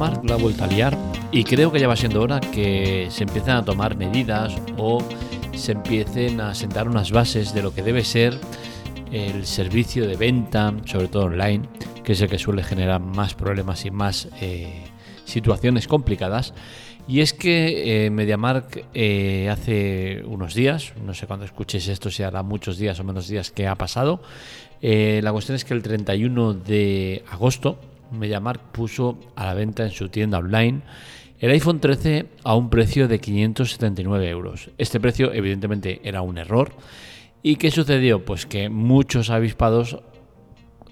MediaMarkt la ha a liar y creo que ya va siendo hora que se empiecen a tomar medidas o se empiecen a sentar unas bases de lo que debe ser el servicio de venta, sobre todo online, que es el que suele generar más problemas y más eh, situaciones complicadas. Y es que eh, MediaMark eh, hace unos días, no sé cuándo escuches esto, si hará muchos días o menos días que ha pasado, la cuestión es que el 31 de agosto MediaMark puso a la venta en su tienda online el iPhone 13 a un precio de 579 euros. Este precio evidentemente era un error. ¿Y qué sucedió? Pues que muchos avispados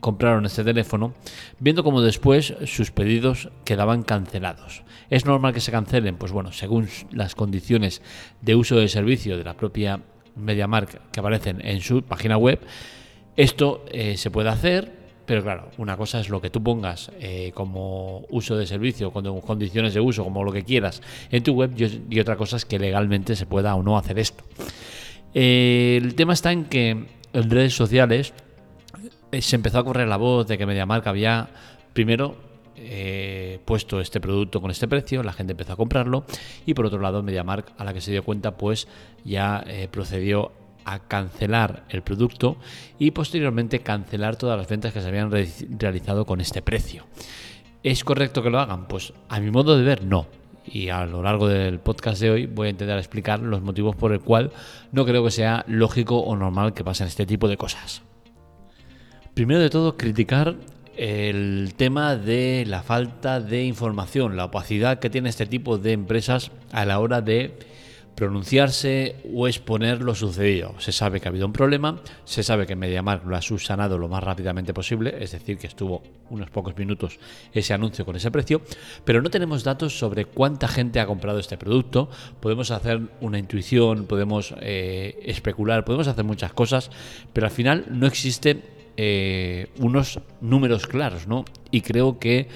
compraron este teléfono viendo como después sus pedidos quedaban cancelados. ¿Es normal que se cancelen? Pues bueno, según las condiciones de uso de servicio de la propia MediaMark que aparecen en su página web, esto eh, se puede hacer, pero claro, una cosa es lo que tú pongas eh, como uso de servicio, con condiciones de uso, como lo que quieras en tu web, y otra cosa es que legalmente se pueda o no hacer esto. Eh, el tema está en que en redes sociales eh, se empezó a correr la voz de que MediaMark había primero puesto este producto con este precio, la gente empezó a comprarlo y por otro lado MediaMark a la que se dio cuenta pues ya procedió a cancelar el producto y posteriormente cancelar todas las ventas que se habían realizado con este precio. ¿Es correcto que lo hagan? Pues a mi modo de ver no. Y a lo largo del podcast de hoy voy a intentar explicar los motivos por el cual no creo que sea lógico o normal que pasen este tipo de cosas. Primero de todo, criticar el tema de la falta de información, la opacidad que tiene este tipo de empresas a la hora de pronunciarse o exponer lo sucedido. Se sabe que ha habido un problema, se sabe que MediaMark lo ha subsanado lo más rápidamente posible, es decir, que estuvo unos pocos minutos ese anuncio con ese precio, pero no tenemos datos sobre cuánta gente ha comprado este producto. Podemos hacer una intuición, podemos eh, especular, podemos hacer muchas cosas, pero al final no existen eh, unos números claros, ¿no? Y creo que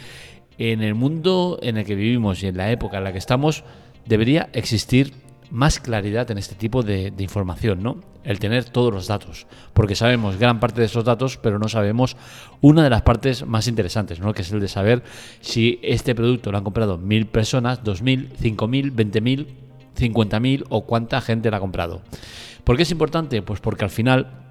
en el mundo en el que vivimos y en la época en la que estamos, debería existir más claridad en este tipo de, información, ¿no? El tener todos los datos, porque sabemos gran parte de esos datos, pero no sabemos una de las partes más interesantes, ¿no? Que es el de saber si este producto lo han comprado mil personas, dos mil, cinco mil, veinte mil, cincuenta mil o cuánta gente lo ha comprado. ¿Por qué es importante? Pues porque al final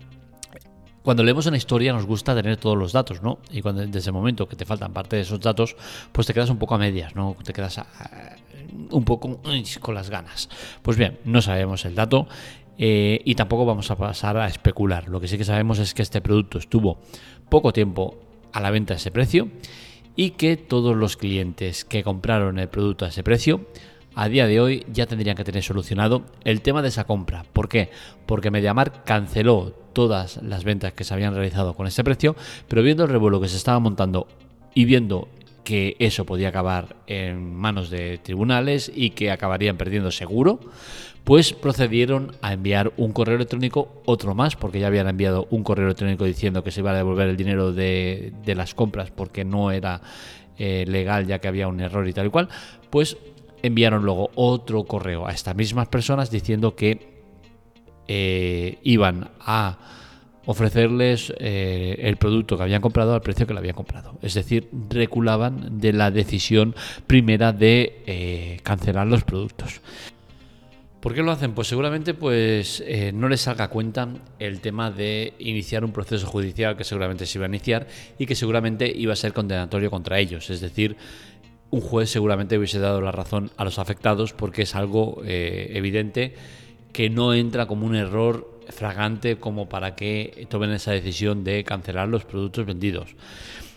cuando leemos una historia nos gusta tener todos los datos, ¿no? Y cuando desde el momento que te faltan parte de esos datos, pues te quedas un poco a medias, ¿no? Te quedas un poco con las ganas. Pues bien, no sabemos el dato eh, y tampoco vamos a pasar a especular. Lo que sí que sabemos es que este producto estuvo poco tiempo a la venta a ese precio y que todos los clientes que compraron el producto a ese precio a día de hoy ya tendrían que tener solucionado el tema de esa compra. ¿Por qué? Porque MediaMark canceló todas las ventas que se habían realizado con ese precio, pero viendo el revuelo que se estaba montando y viendo que eso podía acabar en manos de tribunales y que acabarían perdiendo seguro, pues procedieron a enviar un correo electrónico, otro más, porque ya habían enviado un correo electrónico diciendo que se iba a devolver el dinero de, las compras porque no era eh, legal ya que había un error y tal y cual, pues enviaron luego otro correo a estas mismas personas diciendo que eh, iban a ofrecerles eh, el producto que habían comprado al precio que lo habían comprado. Es decir, reculaban de la decisión primera de eh, cancelar los productos. ¿Por qué lo hacen? Pues seguramente pues, no les salga cuenta el tema de iniciar un proceso judicial que seguramente se iba a iniciar y que seguramente iba a ser condenatorio contra ellos. Es decir, un juez seguramente hubiese dado la razón a los afectados porque es algo evidente que no entra como un error fragante como para que tomen esa decisión de cancelar los productos vendidos.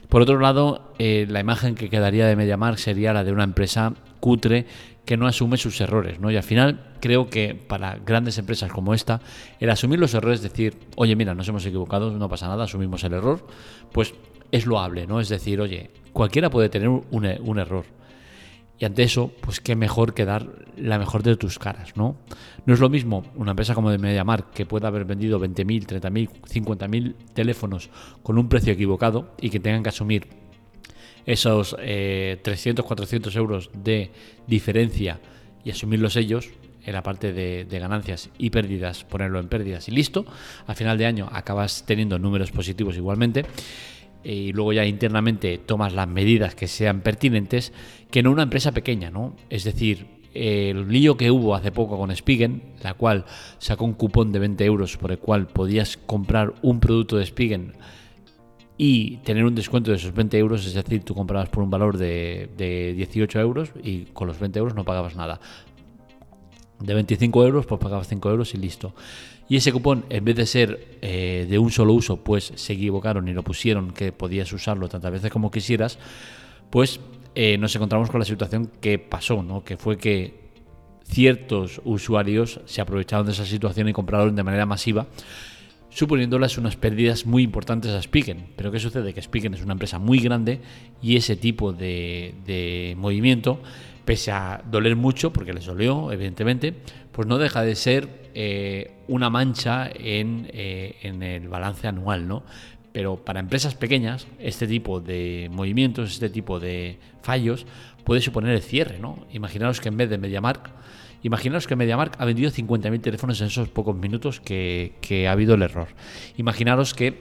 Por otro lado, eh, la imagen que quedaría de MediaMark sería la de una empresa cutre que no asume sus errores, ¿no? Y al final creo que para grandes empresas como esta, el asumir los errores, decir, oye, mira, nos hemos equivocado, no pasa nada, asumimos el error, pues es loable, ¿no? Es decir, oye, cualquiera puede tener un, un error. Y ante eso, pues qué mejor que dar la mejor de tus caras, ¿no? No es lo mismo una empresa como de MediaMark que pueda haber vendido 20.000, 30.000, 50.000 teléfonos con un precio equivocado y que tengan que asumir esos 300, eh, 400 euros de diferencia y asumirlos ellos en la parte de, de, ganancias y pérdidas, ponerlo en pérdidas y listo. A final de año acabas teniendo números positivos igualmente y luego ya internamente tomas las medidas que sean pertinentes que no una empresa pequeña, ¿no? Es decir, el lío que hubo hace poco con Spigen, la cual sacó un cupón de 20 euros por el cual podías comprar un producto de Spigen y tener un descuento de esos 20 euros, es decir, tú comprabas por un valor de, de 18 euros y con los 20 euros no pagabas nada. De 25 euros, pues pagabas 5 euros y listo. Y ese cupón, en vez de ser eh, de un solo uso, pues se equivocaron y lo pusieron que podías usarlo tantas veces como quisieras, pues eh, nos encontramos con la situación que pasó, ¿no? que fue que ciertos usuarios se aprovecharon de esa situación y compraron de manera masiva suponiéndolas unas pérdidas muy importantes a Spigen. Pero ¿qué sucede? Que Spigen es una empresa muy grande y ese tipo de, movimiento, pese a doler mucho, porque les dolió, evidentemente, pues no deja de ser eh, una mancha en, eh, en, el balance anual, ¿no? Pero para empresas pequeñas, este tipo de movimientos, este tipo de fallos, puede suponer el cierre, ¿no? Imaginaos que en vez de MediaMark Imaginaos que MediaMark ha vendido 50.000 teléfonos en esos pocos minutos que, ha habido el error. Imaginaros que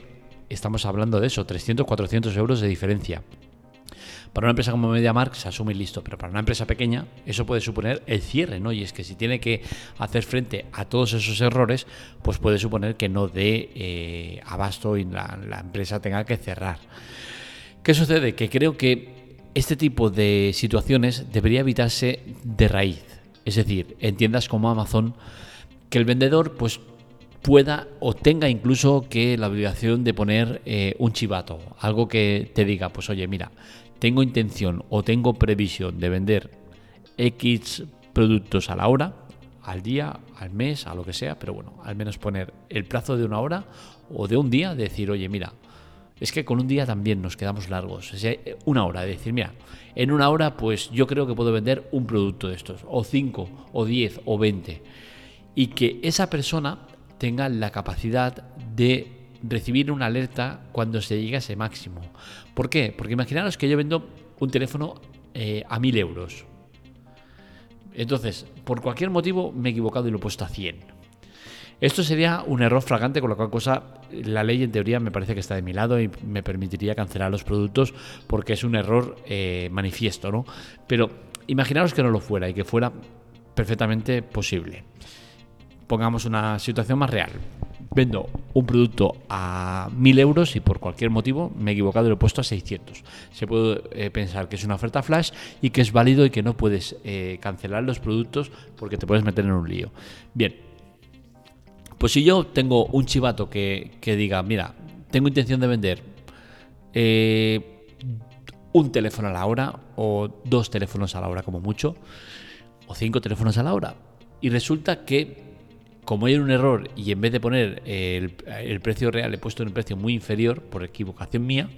estamos hablando de eso, 300, 400 euros de diferencia. Para una empresa como MediaMark se asume listo, pero para una empresa pequeña eso puede suponer el cierre, ¿no? Y es que si tiene que hacer frente a todos esos errores, pues puede suponer que no dé eh, abasto y la, la empresa tenga que cerrar. ¿Qué sucede? Que creo que este tipo de situaciones debería evitarse de raíz. Es decir, en tiendas como Amazon, que el vendedor pues pueda o tenga incluso que la obligación de poner eh, un chivato, algo que te diga, pues oye, mira, tengo intención o tengo previsión de vender X productos a la hora, al día, al mes, a lo que sea, pero bueno, al menos poner el plazo de una hora o de un día, decir, oye, mira, es que con un día también nos quedamos largos. una hora, de decir, mira, en una hora pues yo creo que puedo vender un producto de estos, o cinco, o diez, o veinte. Y que esa persona tenga la capacidad de recibir una alerta cuando se llegue a ese máximo. ¿Por qué? Porque imaginaros que yo vendo un teléfono eh, a mil euros. Entonces, por cualquier motivo me he equivocado y lo he puesto a 100. Esto sería un error fragante, con lo cual cosa la ley en teoría me parece que está de mi lado y me permitiría cancelar los productos porque es un error eh, manifiesto, ¿no? Pero imaginaros que no lo fuera y que fuera perfectamente posible. Pongamos una situación más real. Vendo un producto a 1000 euros y por cualquier motivo me he equivocado y lo he puesto a 600. Se puede eh, pensar que es una oferta flash y que es válido y que no puedes eh, cancelar los productos porque te puedes meter en un lío. Bien, pues si yo tengo un chivato que, diga, mira, tengo intención de vender eh, un teléfono a la hora o dos teléfonos a la hora como mucho, o cinco teléfonos a la hora, y resulta que como hay un error y en vez de poner el, el precio real he puesto un precio muy inferior por equivocación mía,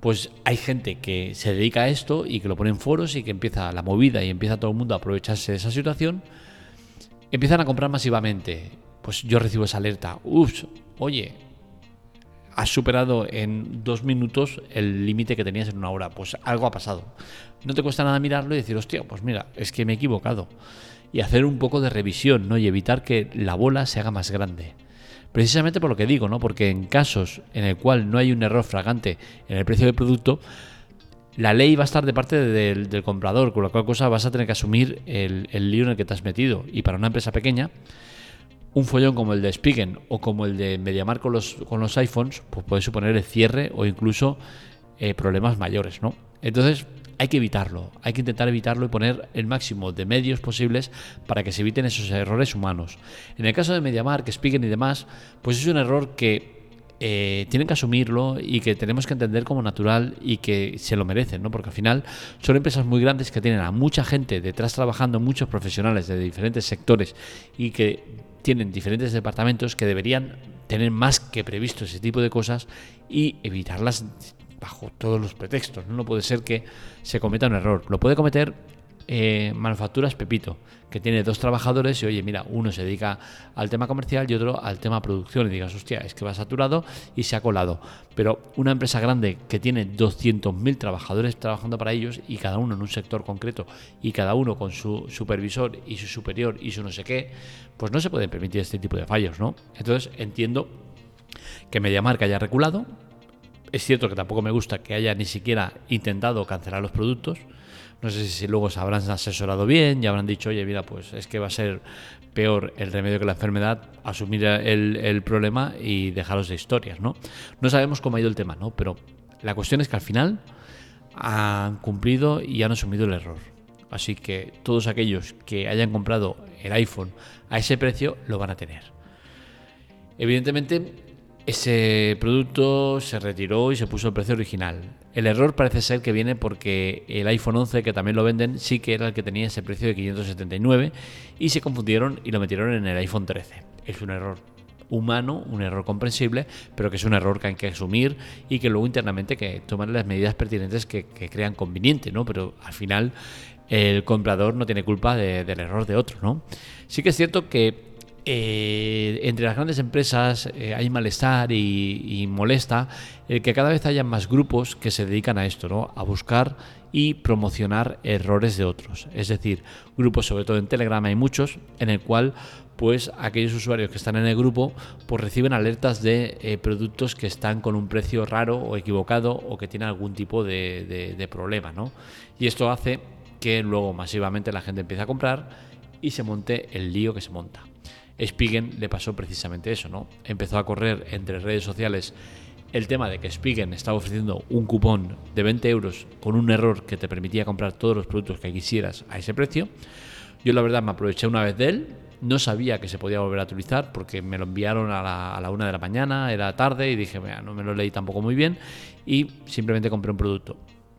pues hay gente que se dedica a esto y que lo pone en foros y que empieza la movida y empieza todo el mundo a aprovecharse de esa situación, empiezan a comprar masivamente pues yo recibo esa alerta. Ups, oye, has superado en dos minutos el límite que tenías en una hora. Pues algo ha pasado. No te cuesta nada mirarlo y decir, hostia, pues mira, es que me he equivocado. Y hacer un poco de revisión, ¿no? Y evitar que la bola se haga más grande. Precisamente por lo que digo, ¿no? Porque en casos en el cual no hay un error fragante en el precio del producto, la ley va a estar de parte del, comprador, con lo cual cosa vas a tener que asumir el, el lío en el que te has metido. Y para una empresa pequeña, un follón como el de Spigen o como el de MediaMark con los, con los iPhones, pues puede suponer el cierre o incluso eh, problemas mayores, ¿no? Entonces hay que evitarlo, hay que intentar evitarlo y poner el máximo de medios posibles para que se eviten esos errores humanos. En el caso de MediaMark, Spigen y demás, pues es un error que eh, tienen que asumirlo y que tenemos que entender como natural y que se lo merecen, ¿no? Porque al final son empresas muy grandes que tienen a mucha gente detrás trabajando, muchos profesionales de diferentes sectores y que tienen diferentes departamentos que deberían tener más que previsto ese tipo de cosas y evitarlas bajo todos los pretextos. No puede ser que se cometa un error. Lo puede cometer eh, Manufacturas Pepito, que tiene dos trabajadores y oye, mira, uno se dedica al tema comercial y otro al tema producción. Y digas, hostia, es que va saturado y se ha colado. Pero una empresa grande que tiene 200.000 trabajadores trabajando para ellos y cada uno en un sector concreto y cada uno con su supervisor y su superior y su no sé qué, pues no se puede permitir este tipo de fallos, ¿no? Entonces entiendo que MediaMark haya reculado, Es cierto que tampoco me gusta que haya ni siquiera intentado cancelar los productos. No sé si luego se habrán asesorado bien y habrán dicho, oye, mira, pues es que va a ser peor el remedio que la enfermedad, asumir el, problema y dejaros de historias, ¿no? No sabemos cómo ha ido el tema, ¿no? Pero la cuestión es que al final han cumplido y han asumido el error. Así que todos aquellos que hayan comprado el iPhone a ese precio lo van a tener. Evidentemente, ese producto se retiró y se puso el precio original. El error parece ser que viene porque el iPhone 11, que también lo venden, sí que era el que tenía ese precio de 579 y se confundieron y lo metieron en el iPhone 13. Es un error humano, un error comprensible, pero que es un error que hay que asumir y que luego internamente que toman las medidas pertinentes que, crean conveniente, ¿no? Pero al final el comprador no tiene culpa del error de otro, ¿no? Sí que es cierto que eh, entre las grandes empresas eh, hay malestar y, molesta el que cada vez haya más grupos que se dedican a esto, ¿no? A buscar y promocionar errores de otros. Es decir, grupos, sobre todo en Telegram hay muchos, en el cual pues aquellos usuarios que están en el grupo pues reciben alertas de eh, productos que están con un precio raro o equivocado o que tienen algún tipo de, de problema, ¿no? Y esto hace que luego masivamente la gente empiece a comprar y se monte el lío que se monta. Spigen le pasó precisamente eso, ¿no? Empezó a correr entre redes sociales el tema de que Spigen estaba ofreciendo un cupón de 20 euros con un error que te permitía comprar todos los productos que quisieras a ese precio. Yo la verdad me aproveché una vez de él, no sabía que se podía volver a utilizar porque me lo enviaron a la, una de la mañana, era tarde y dije, no me lo leí tampoco muy bien y simplemente compré un producto.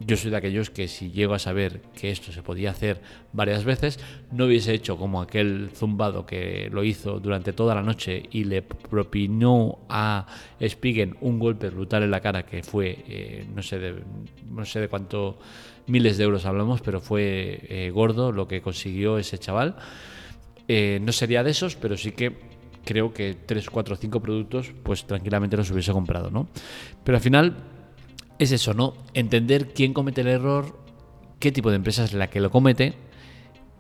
Yo soy de aquellos que si llego a saber que esto se podía hacer varias veces, no hubiese hecho como aquel zumbado que lo hizo durante toda la noche y le propinó a Spigen un golpe brutal en la cara que fue, eh, no, sé de, no sé de cuánto miles de euros hablamos, pero fue eh, gordo lo que consiguió ese chaval. Eh, no sería de esos, pero sí que creo que 3, 4, 5 productos, pues tranquilamente los hubiese comprado, ¿no? Pero al final es eso, ¿no? Entender quién comete el error, qué tipo de empresa es la que lo comete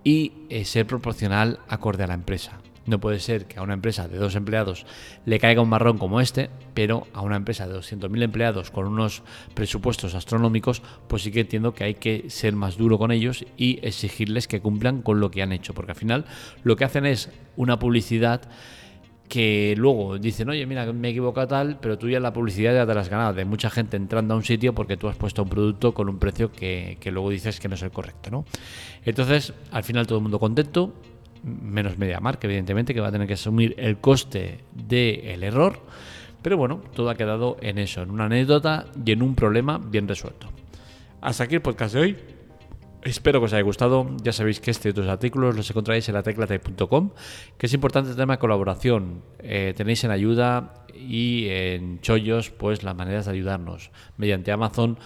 y eh, ser proporcional acorde a la empresa. No puede ser que a una empresa de dos empleados le caiga un marrón como este, pero a una empresa de 200.000 empleados con unos presupuestos astronómicos, pues sí que entiendo que hay que ser más duro con ellos y exigirles que cumplan con lo que han hecho, porque al final lo que hacen es una publicidad que luego dicen, oye, mira, me he equivocado tal, pero tú ya la publicidad ya te la has de mucha gente entrando a un sitio porque tú has puesto un producto con un precio que, luego dices que no es el correcto, ¿no? Entonces, al final todo el mundo contento, menos MediaMark, evidentemente, que va a tener que asumir el coste del error, pero bueno, todo ha quedado en eso, en una anécdota y en un problema bien resuelto. Hasta aquí el podcast de hoy. Espero que os haya gustado. Ya sabéis que este y otros artículos los encontráis en la teclate.com, que es importante el tema de colaboración. Eh, tenéis en ayuda y en chollos pues las maneras de ayudarnos. Mediante Amazon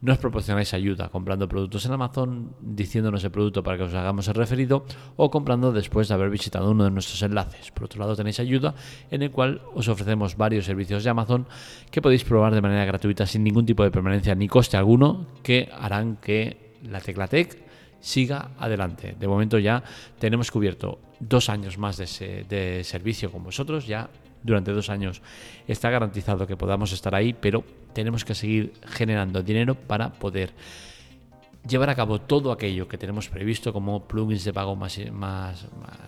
nos proporcionáis ayuda comprando productos en Amazon, diciéndonos el producto para que os hagamos el referido o comprando después de haber visitado uno de nuestros enlaces. Por otro lado tenéis ayuda en el cual os ofrecemos varios servicios de Amazon que podéis probar de manera gratuita sin ningún tipo de permanencia ni coste alguno que harán que la Teclatec siga adelante. De momento ya tenemos cubierto dos años más de, servicio con vosotros, ya durante dos años está garantizado que podamos estar ahí, pero tenemos que seguir generando dinero para poder llevar a cabo todo aquello que tenemos previsto como plugins de pago más, más,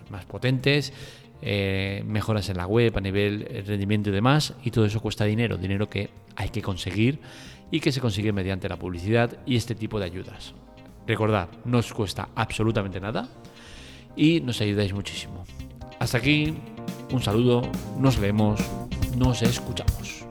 más, potentes, eh, mejoras en la web a nivel rendimiento y demás, y todo eso cuesta dinero, dinero que hay que conseguir y que se consigue mediante la publicidad y este tipo de ayudas. Recordad, no os cuesta absolutamente nada y nos ayudáis muchísimo. Hasta aquí, un saludo, nos vemos, nos escuchamos.